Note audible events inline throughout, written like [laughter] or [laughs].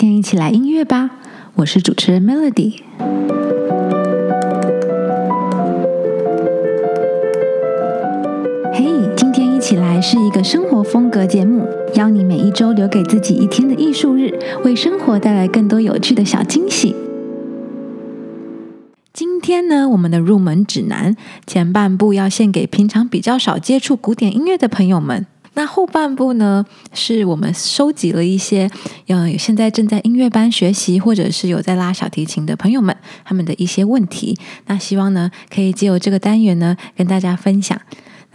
今天一起来音乐吧！我是主持人 Melody。嘿，今天一起来是一个生活风格节目，邀你每一周留给自己一天的艺术日，为生活带来更多有趣的小惊喜。今天呢，我们的入门指南前半部要献给平常比较少接触古典音乐的朋友们。那后半部呢，是我们收集了一些，嗯，现在正在音乐班学习，或者是有在拉小提琴的朋友们，他们的一些问题。那希望呢，可以借由这个单元呢，跟大家分享。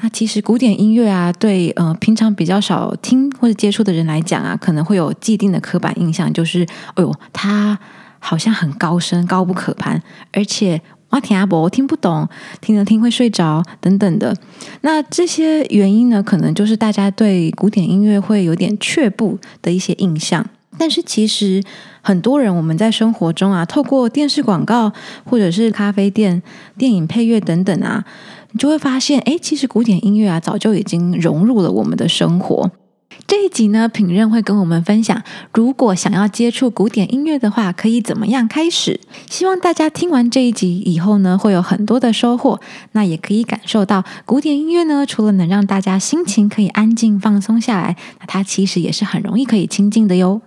那其实古典音乐啊，对呃平常比较少听或者接触的人来讲啊，可能会有既定的刻板印象，就是，哎呦，它好像很高深、高不可攀，而且。啊听阿伯，我听不懂，听着听会睡着等等的。那这些原因呢，可能就是大家对古典音乐会有点却步的一些印象。但是其实很多人我们在生活中啊，透过电视广告或者是咖啡店、电影配乐等等啊，你就会发现，哎，其实古典音乐啊，早就已经融入了我们的生活。这一集呢，品任会跟我们分享，如果想要接触古典音乐的话，可以怎么样开始？希望大家听完这一集以后呢，会有很多的收获。那也可以感受到，古典音乐呢，除了能让大家心情可以安静放松下来，那它其实也是很容易可以亲近的哟。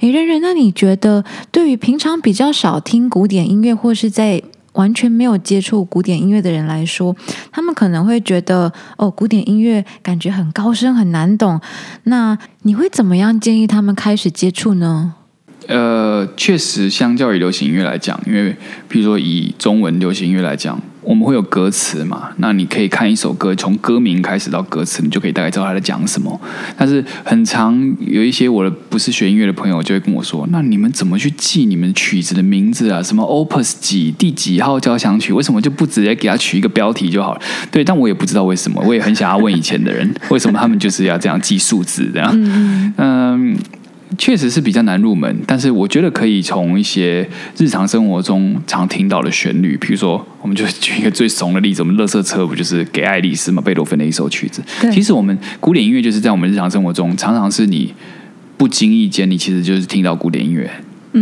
诶，任任，那你觉得，对于平常比较少听古典音乐，或是在完全没有接触古典音乐的人来说，他们可能会觉得哦，古典音乐感觉很高深很难懂。那你会怎么样建议他们开始接触呢？呃，确实，相较于流行音乐来讲，因为譬如说以中文流行音乐来讲。我们会有歌词嘛？那你可以看一首歌，从歌名开始到歌词，你就可以大概知道他在讲什么。但是很长有一些我的不是学音乐的朋友就会跟我说：“那你们怎么去记你们曲子的名字啊？什么 Opus 几第几号交响曲？为什么就不直接给他取一个标题就好了？”对，但我也不知道为什么，我也很想要问以前的人，为什么他们就是要这样记数字这样？嗯。确实是比较难入门，但是我觉得可以从一些日常生活中常听到的旋律，比如说，我们就举一个最怂的例子，我们乐色车不就是给爱丽丝嘛，贝多芬的一首曲子。其实我们古典音乐就是在我们日常生活中，常常是你不经意间，你其实就是听到古典音乐。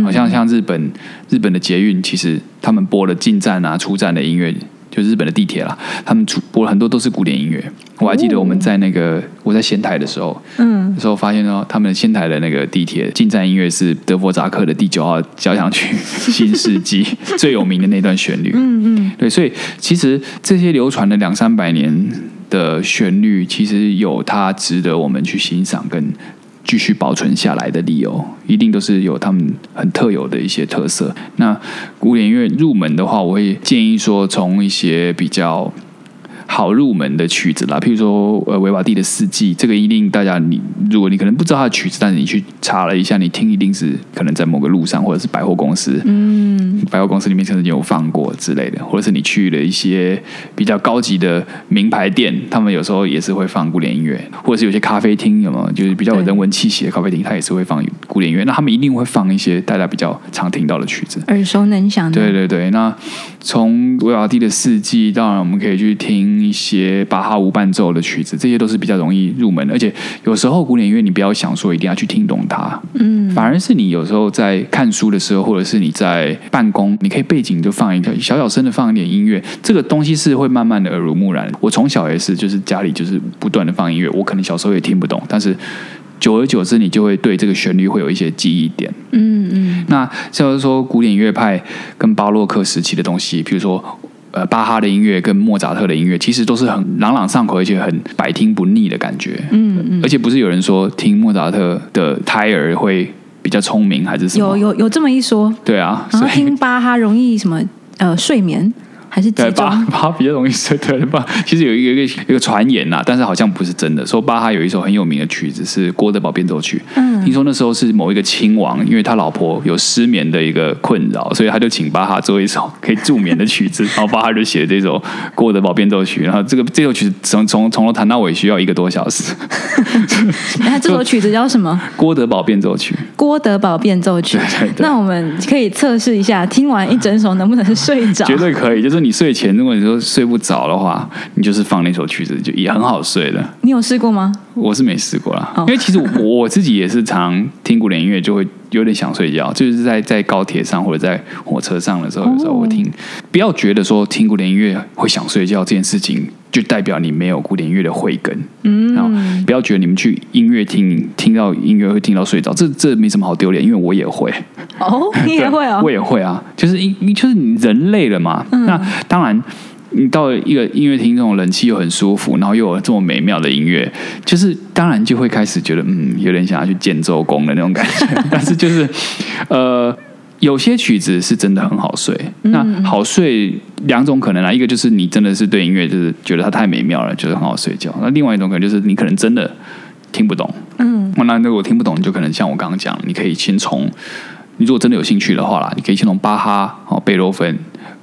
好像像日本日本的捷运，其实他们播了进站啊、出站的音乐。就日本的地铁啦，他们出播了很多都是古典音乐。我还记得我们在那个我在仙台的时候，嗯，时候发现哦，他们仙台的那个地铁进站音乐是德弗扎克的第九号交响曲《新世纪》[laughs] 最有名的那段旋律。嗯嗯，对，所以其实这些流传了两三百年的旋律，其实有它值得我们去欣赏跟。继续保存下来的理由，一定都是有他们很特有的一些特色。那古典音乐入门的话，我会建议说，从一些比较。好入门的曲子啦，譬如说呃维瓦蒂的四季，这个一定大家你如果你可能不知道他的曲子，但是你去查了一下，你听一定是可能在某个路上或者是百货公司，嗯，百货公司里面曾经有放过之类的，或者是你去了一些比较高级的名牌店，他们有时候也是会放古典音乐，或者是有些咖啡厅有没有，就是比较有人文气息的咖啡厅，它也是会放古典音乐，那他们一定会放一些大家比较常听到的曲子，耳熟能详的。对对对，那从维瓦蒂的四季，当然我们可以去听。一些巴哈无伴奏的曲子，这些都是比较容易入门的。而且有时候古典音乐，你不要想说一定要去听懂它，嗯，反而是你有时候在看书的时候，或者是你在办公，你可以背景就放一个小小声的放一点音乐，这个东西是会慢慢的耳濡目染。我从小也是，就是家里就是不断的放音乐，我可能小时候也听不懂，但是久而久之，你就会对这个旋律会有一些记忆点。嗯嗯，那像是说古典乐派跟巴洛克时期的东西，比如说。呃，巴哈的音乐跟莫扎特的音乐，其实都是很朗朗上口，而且很百听不腻的感觉。嗯嗯，而且不是有人说听莫扎特的胎儿会比较聪明，还是什么？有有有这么一说。对啊，然后听巴哈容易什么呃睡眠。还是对巴巴比较容易睡，对巴其实有一个一个一个传言呐，但是好像不是真的。说巴哈有一首很有名的曲子是《郭德宝变奏曲》，嗯，听说那时候是某一个亲王，因为他老婆有失眠的一个困扰，所以他就请巴哈做一首可以助眠的曲子，[laughs] 然后巴哈就写了这首《郭德宝变奏曲》，然后这个这首曲子从从从头弹到尾需要一个多小时。[laughs] 那这首曲子叫什么？[laughs]《郭德宝变奏曲》。郭德宝变奏曲。那我们可以测试一下，听完一整首能不能睡着？绝对可以，就是。说你睡前如果你说睡不着的话，你就是放那首曲子，就也很好睡的。你有试过吗？我是没试过啦，哦因为其实我我自己也是常听古典音乐，就会有点想睡觉，就是在在高铁上或者在火车上的时候，有时候我听。不要觉得说听古典音乐会想睡觉这件事情，就代表你没有古典音乐的慧根。嗯，然后不要觉得你们去音乐厅听到音乐会听到睡着，这这没什么好丢脸，因为我也会。哦，[laughs] 你也会哦我。也会啊，就是因因就是你人累了嘛。嗯那当然，你到了一个音乐厅，这种冷气又很舒服，然后又有这么美妙的音乐，就是当然就会开始觉得嗯，有点想要去建周公的那种感觉。[laughs] 但是就是呃。有些曲子是真的很好睡，嗯那好睡两种可能啊，一个就是你真的是对音乐就是觉得它太美妙了，觉得很好睡觉；那另外一种可能就是你可能真的听不懂，嗯，那如果听不懂，你就可能像我刚刚讲，你可以先从你如果真的有兴趣的话啦，你可以先从巴哈、哦贝多芬、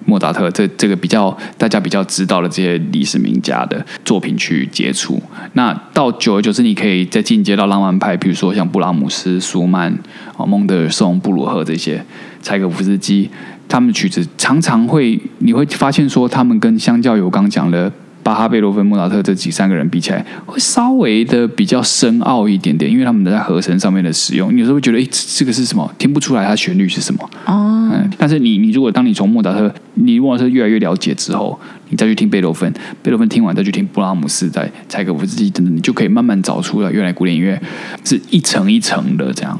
莫扎特这这个比较大家比较知道的这些历史名家的作品去接触。那到久而久之，你可以再进阶到浪漫派，比如说像布拉姆斯、舒曼、哦孟德尔松、布鲁赫这些，柴可夫斯基，他们的曲子常常会你会发现说，他们跟相较于我刚刚讲的。巴哈、贝多芬、莫扎特这几三个人比起来，会稍微的比较深奥一点点，因为他们在和声上面的使用，你有时候会觉得，哎，这这个是什么？听不出来它旋律是什么。哦，嗯，但是你你如果当你从莫扎特，你莫扎特越来越了解之后，你再去听贝多芬，贝多芬听完再去听布拉姆斯、在柴可夫斯基等等，你就可以慢慢找出来，原来古典音乐是一层一层的这样。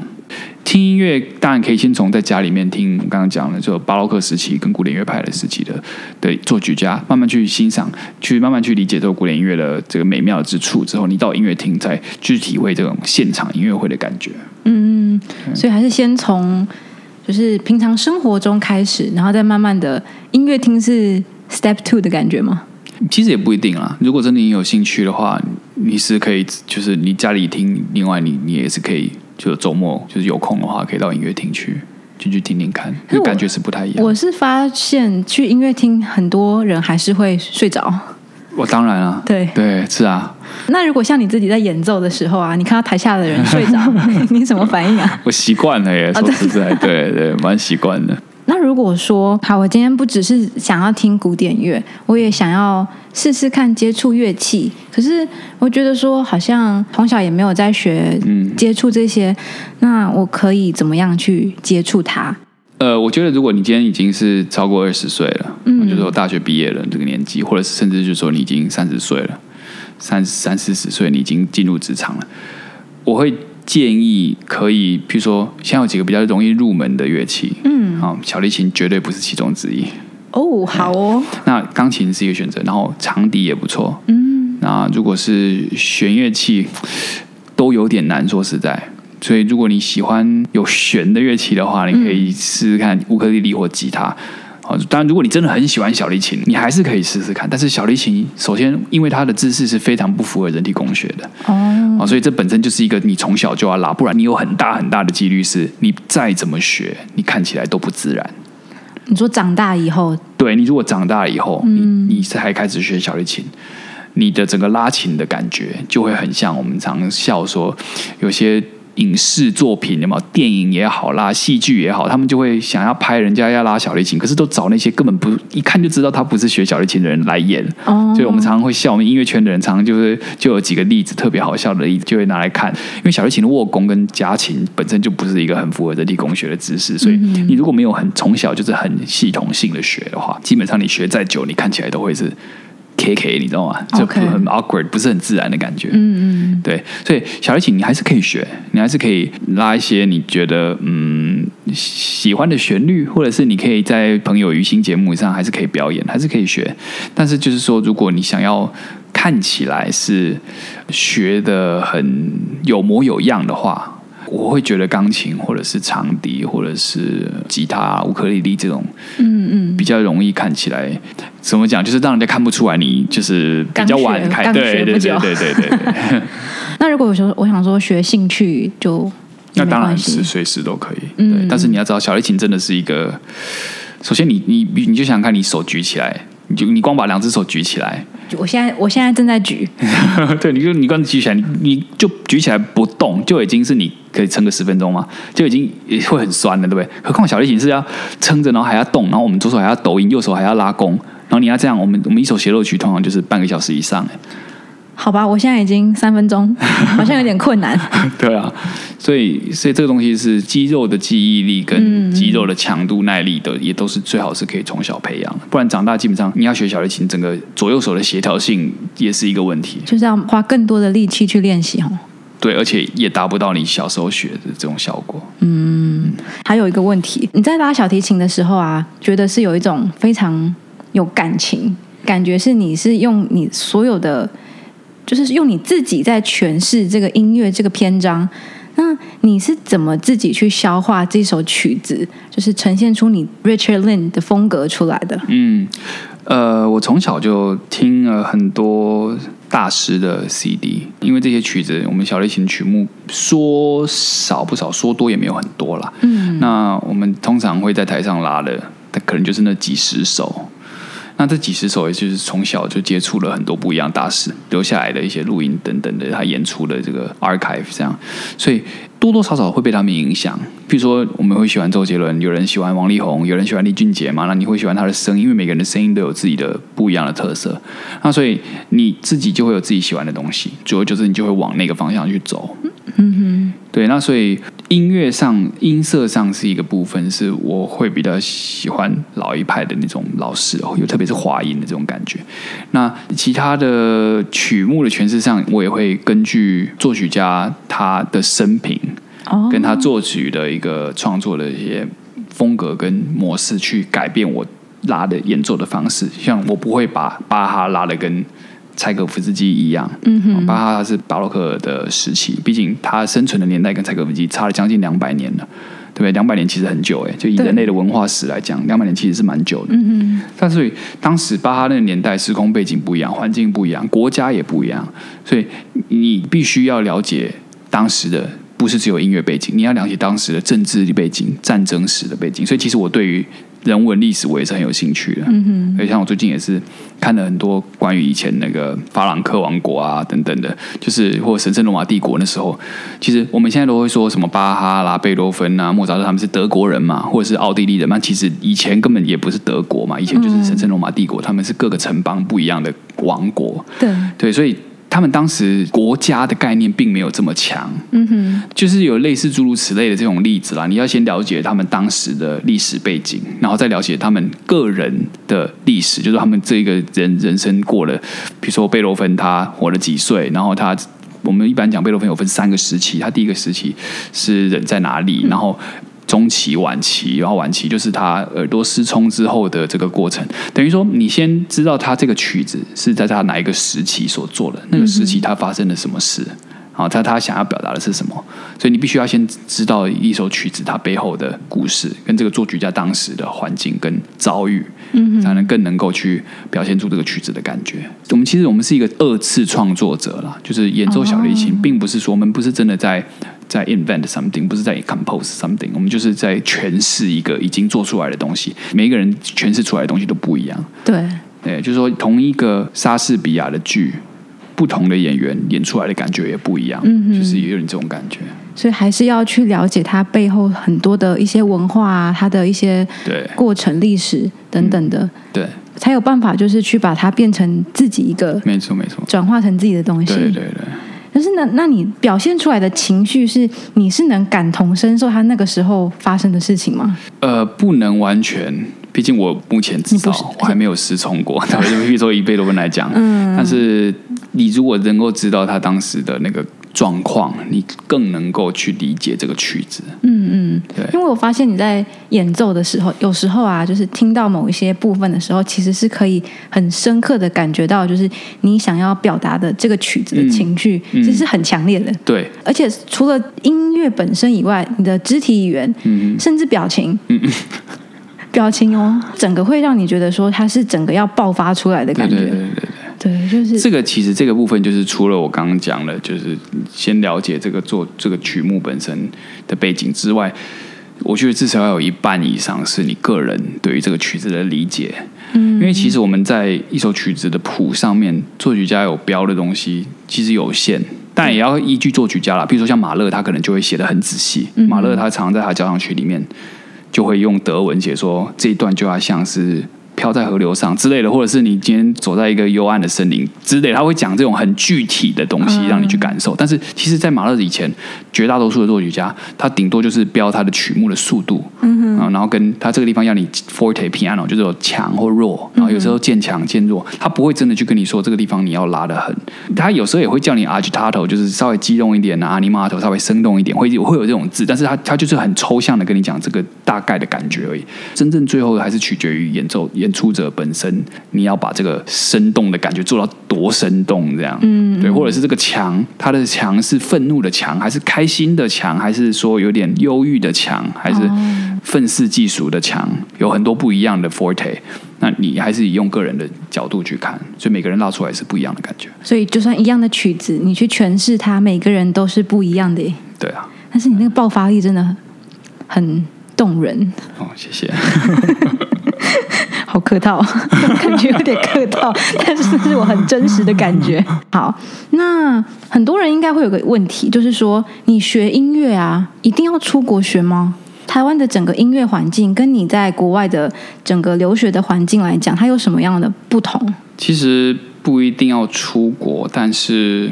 听音乐当然可以先从在家里面听，我刚刚讲了就巴洛克时期跟古典乐派的时期的的作曲家，慢慢去欣赏，去慢慢去理解这个古典音乐的这个美妙之处之后，你到音乐厅再去体会这种现场音乐会的感觉。嗯，所以还是先从就是平常生活中开始，然后再慢慢的音乐厅是 step two 的感觉吗？其实也不一定啦。如果真的你有兴趣的话，你是可以，就是你家里听，另外你你也是可以，就周末就是有空的话，可以到音乐厅去进去听听看，可是我那感觉是不太一样。我是发现去音乐厅，很多人还是会睡着。我当然啊，对对是啊，那如果像你自己在演奏的时候啊，你看到台下的人睡着，[laughs] 你什么反应啊？我习惯了耶，啊说实在，对对，蛮习惯的。那如果说好，我今天不只是想要听古典乐，我也想要试试看接触乐器。可是我觉得说，好像从小也没有在学嗯接触这些，那我可以怎么样去接触它？呃，我觉得如果你今天已经是超过二十岁了，嗯就是说大学毕业了这个年纪，或者是甚至就是说你已经三十岁了，三三四十岁，你已经进入职场了，我会建议可以，譬如说，现在有几个比较容易入门的乐器，嗯，啊、小提琴绝对不是其中之一。哦，好哦，那钢琴是一个选择，然后长笛也不错。嗯，那如果是弦乐器，都有点难，说实在。所以，如果你喜欢有弦的乐器的话，你可以试试看乌克丽丽或吉他。啊，当然，如果你真的很喜欢小提琴，你还是可以试试看。但是小提琴首先因为它的姿势是非常不符合人体工学的，哦，啊，所以这本身就是一个你从小就要拉，不然你有很大很大的几率是你再怎么学，你看起来都不自然。你说长大以后，对你如果长大以后，嗯你你才开始学小提琴，你的整个拉琴的感觉就会很像我们常笑说，有些影视作品，有没有电影也好啦，戏剧也好，他们就会想要拍人家要拉小提琴，可是都找那些根本不一看就知道他不是学小提琴的人来演。哦，所以我们常常会笑，我们音乐圈的人常常就是就有几个例子特别好笑的例子，就会拿来看。因为小提琴的握弓跟夹琴本身就不是一个很符合人体工学的姿势，所以你如果没有很从小就是很系统性的学的话，基本上你学再久，你看起来都会是 K K，你知道吗？就很 awkward，不是很自然的感觉。嗯嗯，对，所以小提琴你还是可以学，你还是可以拉一些你觉得嗯喜欢的旋律，或者是你可以在朋友娱星节目上还是可以表演，还是可以学。但是就是说，如果你想要看起来是学的很有模有样的话。我会觉得钢琴或者是长笛或者是吉他、乌克丽丽这种，嗯嗯，比较容易看起来怎么讲，就是让人家看不出来你就是比较晚开，对对对对对对对。[laughs] 那如果我说我想说学兴趣就那当然是随时都可以，嗯对。但是你要知道，小提琴真的是一个，首先你你你就想想看，你手举起来，你就你光把两只手举起来，我现在我现在正在举，[laughs] 对，你就你光举起来，你你就举起来不动，就已经是你可以撑个十分钟嘛，就已经也会很酸了，对不对？何况小提琴是要撑着，然后还要动，然后我们左手还要抖音，右手还要拉弓，然后你要这样，我们我们一首协奏曲通常就是半个小时以上，哎好吧，我现在已经三分钟，[laughs] 好像有点困难。对啊，所以所以这个东西是肌肉的记忆力跟肌肉的强度耐力的，也都是最好是可以从小培养的，不然长大基本上你要学小提琴，整个左右手的协调性也是一个问题。就是要花更多的力气去练习哦。对，而且也达不到你小时候学的这种效果。嗯还有一个问题，你在拉小提琴的时候啊，觉得是有一种非常有感情，感觉是你是用你所有的，就是用你自己在诠释这个音乐这个篇章。那你是怎么自己去消化这首曲子，就是呈现出你 Richard Lin 的风格出来的？嗯，呃，我从小就听了很多大师的 CD，因为这些曲子，我们小提琴曲目说少不少，说多也没有很多啦。嗯，那我们通常会在台上拉的，但可能就是那几十首。那这几十首，也就是从小就接触了很多不一样大师留下来的一些录音等等的，他演出的这个 archive 这样，所以多多少少会被他们影响。比如说，我们会喜欢周杰伦，有人喜欢王力宏，有人喜欢李俊杰嘛，那你会喜欢他的声音，因为每个人的声音都有自己的不一样的特色。那所以你自己就会有自己喜欢的东西，主要就是你就会往那个方向去走。嗯哼，对，那所以音乐上、音色上是一个部分，是我会比较喜欢老一派的那种老式哦，有特别是华音的这种感觉。那其他的曲目的诠释上，我也会根据作曲家他的生平，哦跟他作曲的一个创作的一些风格跟模式去改变我拉的演奏的方式。像我不会把巴哈拉的跟柴可夫斯基一样，嗯哼，巴哈他是巴洛克的时期，毕竟他生存的年代跟柴可夫斯基差了将近两百年了。对不对？两百年其实很久哎，就以人类的文化史来讲，两百年其实是蛮久的。嗯但所以当时巴哈那个年代，时空背景不一样，环境不一样，国家也不一样，所以你必须要了解当时的，不是只有音乐背景，你要了解当时的政治背景、战争史的背景。所以其实我对于人文历史我也是很有兴趣的。嗯哼，所以像我最近也是看了很多关于以前那个法兰克王国啊等等的，就是或神圣罗马帝国那时候，其实我们现在都会说什么巴哈啦、贝多芬啊、莫扎特他们是德国人嘛，或者是奥地利人嘛，其实以前根本也不是德国嘛，以前就是神圣罗马帝国，他们是各个城邦不一样的王国。对，对，所以他们当时国家的概念并没有这么强，嗯哼，就是有类似诸如此类的这种例子啦。你要先了解他们当时的历史背景，然后再了解他们个人的历史，就是他们这个人人生过了，比如说贝多芬他活了几岁，然后他。我们一般讲贝多芬有分三个时期，他第一个时期是人在哪里，然后中期、晚期，然后晚期就是他耳朵失聪之后的这个过程。等于说，你先知道他这个曲子是在他哪一个时期所做的，那个时期他发生了什么事，好，他他想要表达的是什么，所以你必须要先知道一首曲子它背后的故事，跟这个作曲家当时的环境跟遭遇，嗯，才能更能够去表现出这个曲子的感觉。我们其实我们是一个二次创作者啦，就是演奏小提琴，并不是说我们不是真的在。在 invent something，不是在 compose something，我们就是在诠释一个已经做出来的东西。每一个人诠释出来的东西都不一样，对，对，就是说同一个莎士比亚的剧，不同的演员演出来的感觉也不一样，嗯就是也有点这种感觉。所以还是要去了解它背后很多的一些文化啊，它的一些对过程、历史等等的，对，才有办法就是去把它变成自己一个没错没错，转化成自己的东西。对对对。可是那那你表现出来的情绪是你是能感同身受他那个时候发生的事情吗？呃，不能完全，毕竟我目前至少你不是我还没有失聪过。[laughs] 对，[laughs] 就比如说以贝多芬来讲，嗯，但是你如果能够知道他当时的那个状况，你更能够去理解这个曲子。嗯嗯，对因为我发现你在演奏的时候，有时候啊，就是听到某一些部分的时候，其实是可以很深刻的感觉到，就是你想要表达的这个曲子的情绪，嗯其实是很强烈的。对，而且除了音乐本身以外，你的肢体语言，嗯甚至表情，嗯 [laughs] 表情哦，整个会让你觉得说它是整个要爆发出来的感觉。对对对对。对就是这个其实这个部分就是除了我刚刚讲的，就是先了解这个做这个曲目本身的背景之外，我觉得至少要有一半以上是你个人对于这个曲子的理解。嗯，因为其实我们在一首曲子的谱上面，作曲家有标的东西其实有限。但也要依据作曲家啦，比如说像马勒，他可能就会写的很仔细。嗯马勒他常常在他交响曲里面就会用德文写说这一段就要像是飘在河流上之类的，或者是你今天走在一个幽暗的森林之类，他会讲这种很具体的东西让你去感受。但是其实，在马勒以前，绝大多数的作曲家，他顶多就是标他的曲目的速度，嗯然后跟他这个地方要你 forte piano 就是有强或弱，然后有时候渐强渐弱，他不会真的去跟你说这个地方你要拉的很，他有时候也会叫你 agitato，就是稍微激动一点啊，animato 稍微生动一点，会会有这种字，但是他他就是很抽象的跟你讲这个大概的感觉而已，真正最后还是取决于演奏演出者本身，你要把这个生动的感觉做到多生动这样，嗯，对，或者是这个墙，它的墙是愤怒的墙，还是开心的墙，还是说有点忧郁的墙，还是愤世嫉俗的墙，有很多不一样的 forte，那你还是以用个人的角度去看，所以每个人拉出来是不一样的感觉，所以就算一样的曲子，你去诠释它，每个人都是不一样的。对啊，但是你那个爆发力真的很动人，哦，谢谢。[laughs] 好客套，[laughs] 感觉有点客套，[laughs] 但是这是我很真实的感觉。好，那很多人应该会有个问题，就是说你学音乐啊，一定要出国学吗？台湾的整个音乐环境跟你在国外的整个留学的环境来讲，它有什么样的不同？其实不一定要出国，但是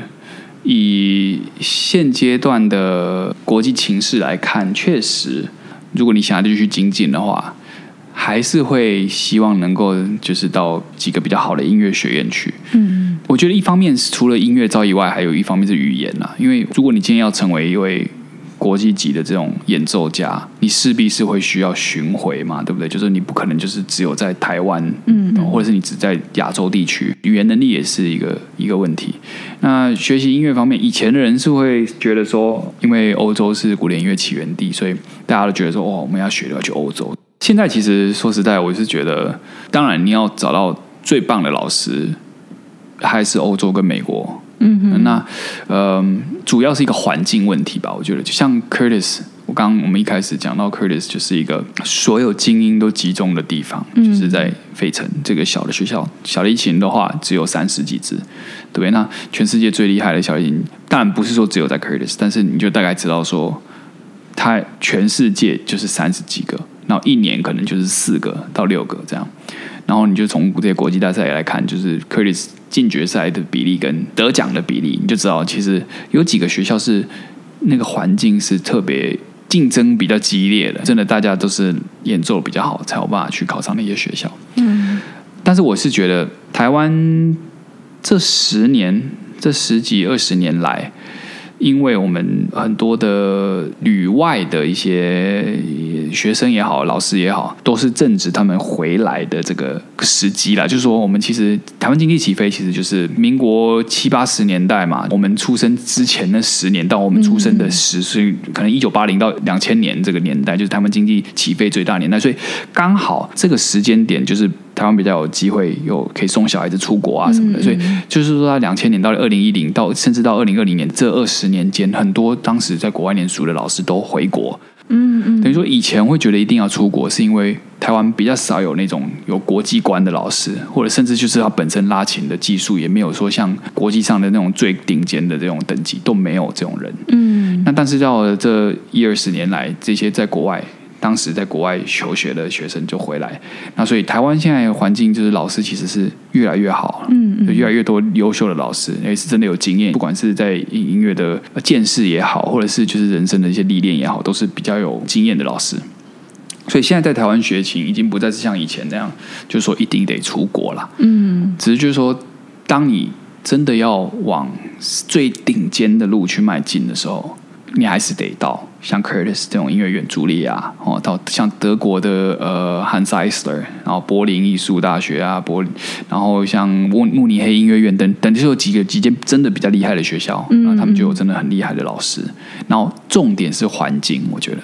以现阶段的国际情势来看，确实，如果你想要继续精进的话，还是会希望能够就是到几个比较好的音乐学院去。嗯，我觉得一方面是除了音乐造诣以外，还有一方面是语言啦。因为如果你今天要成为一位国际级的这种演奏家，你势必是会需要巡回嘛，对不对？就是你不可能就是只有在台湾，嗯，或者是你只在亚洲地区，语言能力也是一个一个问题。那学习音乐方面，以前的人是会觉得说，因为欧洲是古典音乐起源地，所以大家都觉得说，哦，我们要学的要去欧洲。现在其实说实在，我是觉得，当然你要找到最棒的老师，还是欧洲跟美国。嗯哼，那呃，主要是一个环境问题吧。我觉得，就像 Curtis，我刚我们一开始讲到 Curtis，就是一个所有精英都集中的地方，就是在费城这个小的学校。小提琴的话，只有三十几支，对不对？那全世界最厉害的小提琴，当然不是说只有在 Curtis，但是你就大概知道说，他全世界就是三十几个。然后一年可能就是四个到六个这样，然后你就从这些国际大赛来看，就是 Curtis 进决赛的比例跟得奖的比例，你就知道其实有几个学校是那个环境是特别竞争比较激烈的，真的大家都是演奏比较好才有办法去考上那些学校。嗯，但是我是觉得台湾这十年、这十几二十年来。因为我们很多的旅外的一些学生也好，老师也好，都是正值他们回来的这个时机了。就是说，我们其实台湾经济起飞，其实就是民国七八十年代嘛。我们出生之前的十年到我们出生的十岁，可能一九八零到两千年这个年代，就是台湾经济起飞最大年代。所以刚好这个时间点就是。台湾比较有机会有可以送小孩子出国啊什么的，所以就是说，他两千年到二零一零到甚至到二零二零年这二十年间，很多当时在国外念书的老师都回国。嗯嗯，等于说以前会觉得一定要出国，是因为台湾比较少有那种有国际观的老师，或者甚至就是他本身拉琴的技术也没有说像国际上的那种最顶尖的这种等级都没有这种人。嗯，那但是到这一二十年来，这些在国外。当时在国外求学的学生就回来，那所以台湾现在环境就是老师其实是越来越好，嗯，越来越多优秀的老师，也是真的有经验，不管是在音乐的见识也好，或者是就是人生的一些历练也好，都是比较有经验的老师。所以现在在台湾学琴已经不再是像以前那样，就是说一定得出国了，嗯，只是就是说，当你真的要往最顶尖的路去迈进的时候，你还是得到。像 Curtis 这种音乐院，茱莉亚哦，到像德国的呃 Hans Eisler，然后柏林艺术大学啊，柏林，然后像慕慕尼黑音乐院等等，就有几个几间真的比较厉害的学校，然后他们就有真的很厉害的老师。然后重点是环境，我觉得，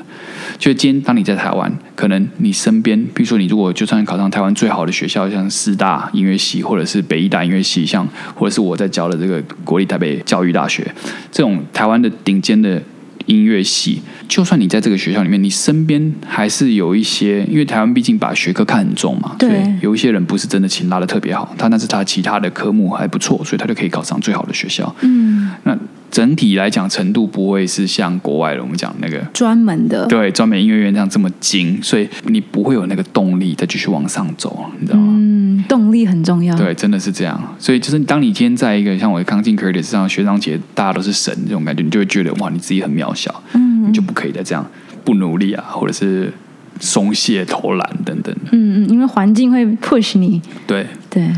就今天当你在台湾，可能你身边，比如说你如果就算考上台湾最好的学校，像四大音乐系，或者是北医大音乐系，像或者是我在教的这个国立台北教育大学，这种台湾的顶尖的。音乐系，就算你在这个学校里面，你身边还是有一些，因为台湾毕竟把学科看很重嘛，对，有一些人不是真的琴拉的特别好，他那是他其他的科目还不错，所以他就可以考上最好的学校。嗯，那整体来讲程度不会是像国外的我们讲那个专门的，对，专门音乐院这样这么精，所以你不会有那个动力再继续往上走，你知道吗？力很重要。对，真的是这样。所以就是当你今天在一个像我刚进 Curtis 上学长姐，大家都是神这种感觉，你就会觉得哇，你自己很渺小，嗯你就不可以再这样不努力啊，或者是松懈、偷懒等等。嗯嗯，因为环境会 push 你。对，对。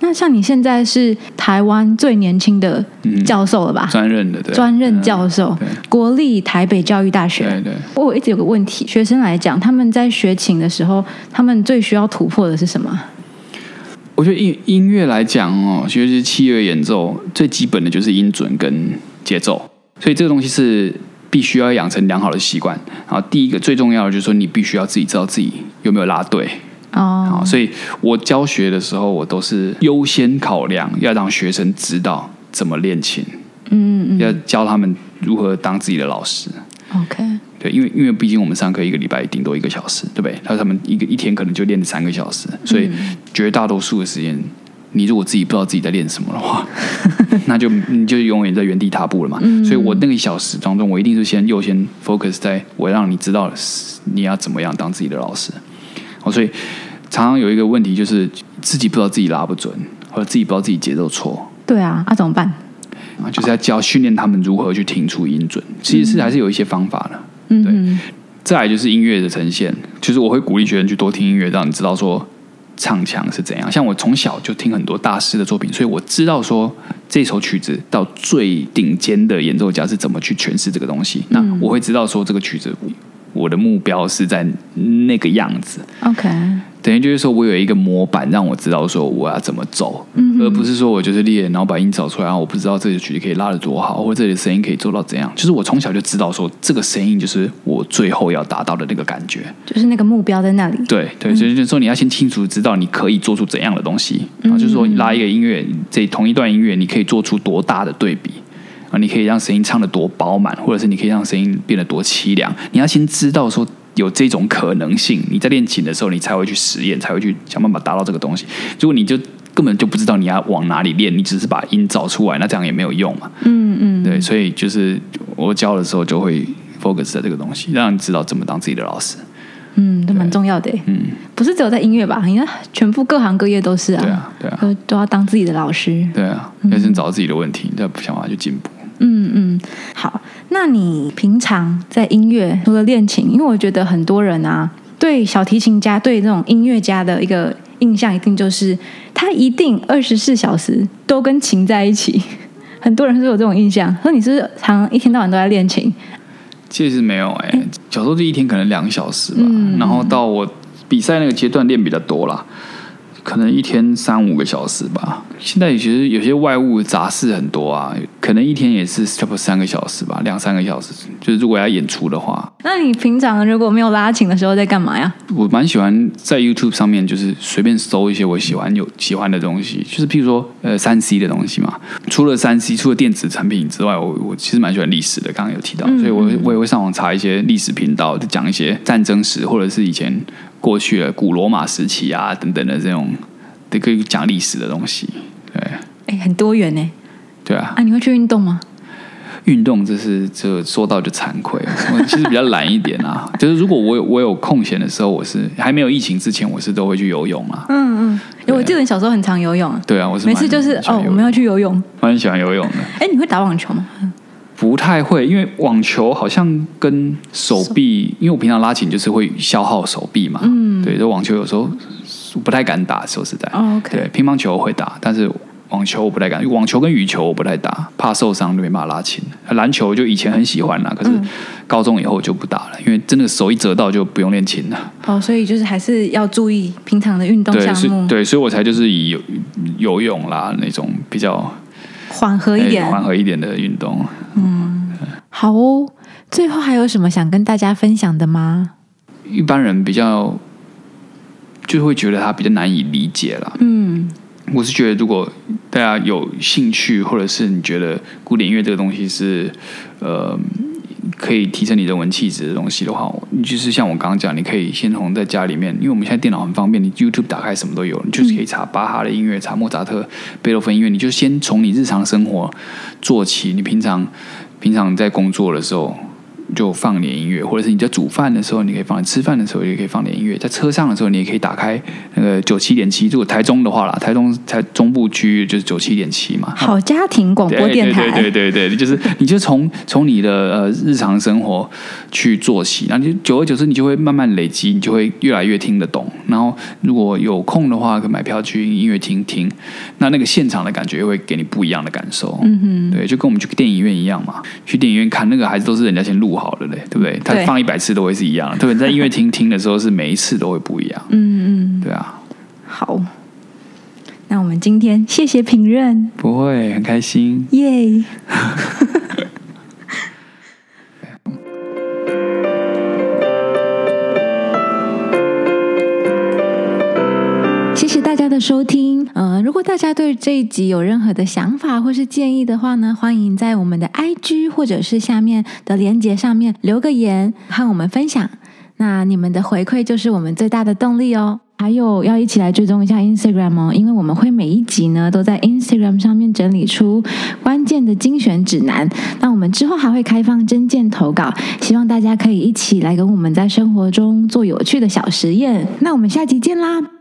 那像你现在是台湾最年轻的嗯教授了吧？专任的，对，专任教授对，国立台北教育大学。对对。我一直有个问题，学生来讲，他们在学琴的时候，他们最需要突破的是什么？我觉得音音乐来讲哦，尤其是器乐演奏，最基本的就是音准跟节奏，所以这个东西是必须要养成良好的习惯。然后第一个最重要的就是说，你必须要自己知道自己有没有拉对。哦好，，所以我教学的时候，我都是优先考量要让学生知道怎么练琴，嗯嗯要教他们如何当自己的老师。，OK，对，因为因为毕竟我们上课一个礼拜顶多一个小时，对不对？然后他们一个一天可能就练三个小时，所以绝大多数的时间，你如果自己不知道自己在练什么的话，[laughs] 那就你就永远在原地踏步了嘛。所以我那个一小时当中，我一定是先优先 focus 在我让你知道你要怎么样当自己的老师。哦，所以常常有一个问题就是自己不知道自己拉不准，或者自己不知道自己节奏错。对啊，啊怎么办？啊，就是要教训练他们如何去听出音准，其实是还是有一些方法的。嗯对再来就是音乐的呈现，就是我会鼓励学生去多听音乐，让你知道说唱腔是怎样。像我从小就听很多大师的作品，所以我知道说这首曲子到最顶尖的演奏家是怎么去诠释这个东西。那我会知道说这个曲子，我的目标是在那个样子。，OK，等于就是说我有一个模板，让我知道说我要怎么走，而不是说我就是练，然后把音找出来，然后我不知道这个曲子可以拉的多好，或者这里的声音可以做到怎样。就是我从小就知道说这个声音就是我最后要达到的那个感觉。就是那个目标在那里。对对，所以就是说你要先清楚知道你可以做出怎样的东西，然后就是说拉一个音乐，这同一段音乐你可以做出多大的对比。啊，你可以让声音唱得多饱满，或者是你可以让声音变得多凄凉。你要先知道说有这种可能性，你在练琴的时候，你才会去实验，才会去想办法达到这个东西。如果你就根本就不知道你要往哪里练，你只是把音找出来，那这样也没有用嘛。嗯嗯，对，所以就是我教的时候就会 focus 在这个东西，让你知道怎么当自己的老师。嗯，都蛮重要的。嗯，不是只有在音乐吧？你看，全部各行各业都是啊。对啊，对啊。都都要当自己的老师。对啊，要先找到自己的问题，再想办法去进步。嗯嗯，好。那你平常在音乐除了练琴，因为我觉得很多人啊，对小提琴家、对这种音乐家的一个印象，一定就是他一定二十四小时都跟琴在一起。[laughs] 很多人是有这种印象，说你是常一天到晚都在练琴？其实没有哎、小时候就一天可能两个小时吧，嗯然后到我比赛那个阶段练比较多啦，可能一天三五个小时吧。现在其实有些外务杂事很多啊，可能一天也是差不多三个小时吧，两三个小时。就是如果要演出的话，那你平常如果没有拉琴的时候在干嘛呀？我蛮喜欢在 YouTube 上面就是随便搜一些我喜欢有喜欢的东西，就是譬如说呃三 C 的东西嘛。除了三 C，除了电子产品之外，我我其实蛮喜欢历史的，刚刚有提到，所以我我也会上网查一些历史频道，就讲一些战争史或者是以前过去的古罗马时期啊等等的这种，都可以讲历史的东西。对哎，很多元呢。对啊，啊，你会去运动吗？运动这是这说到就惭愧，我其实比较懒一点啊。[laughs] 就是如果我有我有空闲的时候，我是还没有疫情之前，我是都会去游泳啊。嗯嗯，哎我记得你小时候很常游泳啊。对啊，我是蛮每次就是哦，我们要去游泳。蛮喜欢游泳的。哎，你会打网球吗？不太会，因为网球好像跟手臂，因为我平常拉琴就是会消耗手臂嘛。嗯，对，就网球有时候不太敢打，说实在。对，乒乓球会打，但是网球我不太敢。网球跟羽球我不太打，怕受伤就没办法拉琴。篮球就以前很喜欢啦，可是高中以后就不打了，因为真的手一折到就不用练琴了。哦，所以就是还是要注意平常的运动项目，对，所以我才就是以游游泳啦那种比较缓和一哎点。缓和一点的运动。嗯好哦，最后还有什么想跟大家分享的吗？一般人比较就会觉得它比较难以理解啦。嗯我是觉得，如果大家有兴趣，或者是你觉得古典音乐这个东西是呃可以提升你人文气质的东西的话，你就是像我刚刚讲，你可以先从在家里面，因为我们现在电脑很方便，你 YouTube 打开什么都有，你就是可以查巴哈的音乐，查莫扎特、贝多芬音乐，你就先从你日常生活做起。你平常平常在工作的时候，就放点音乐，或者是你在煮饭的时候，你可以放；吃饭的时候也可以放点音乐。在车上的时候，你也可以打开那个九七点七。如果台中的话啦，台中台中部区域就是九七点七嘛。好家庭广播电台，对对对对对，就是你就从从你的呃日常生活去做起，然后就久而久之，你就会慢慢累积，你就会越来越听得懂。然后如果有空的话，可以买票去音乐厅听，那那个现场的感觉会给你不一样的感受。嗯哼，对，就跟我们去电影院一样嘛，去电影院看那个还是都是人家先录好的嘞，对不对？他放一百次都会是一样，特别在音乐厅听的时候，是每一次都会不一样。嗯嗯，对啊。好，那我们今天谢谢评论，不会很开心，耶。谢 [laughs] 收听。呃，如果大家对这一集有任何的想法或是建议的话呢，欢迎在我们的 IG 或者是下面的链接上面留个言和我们分享。那你们的回馈就是我们最大的动力哦。还有要一起来追踪一下 Instagram 哦，因为我们会每一集呢都在 Instagram 上面整理出关键的精选指南。那我们之后还会开放真件投稿，希望大家可以一起来跟我们在生活中做有趣的小实验。那我们下集见啦！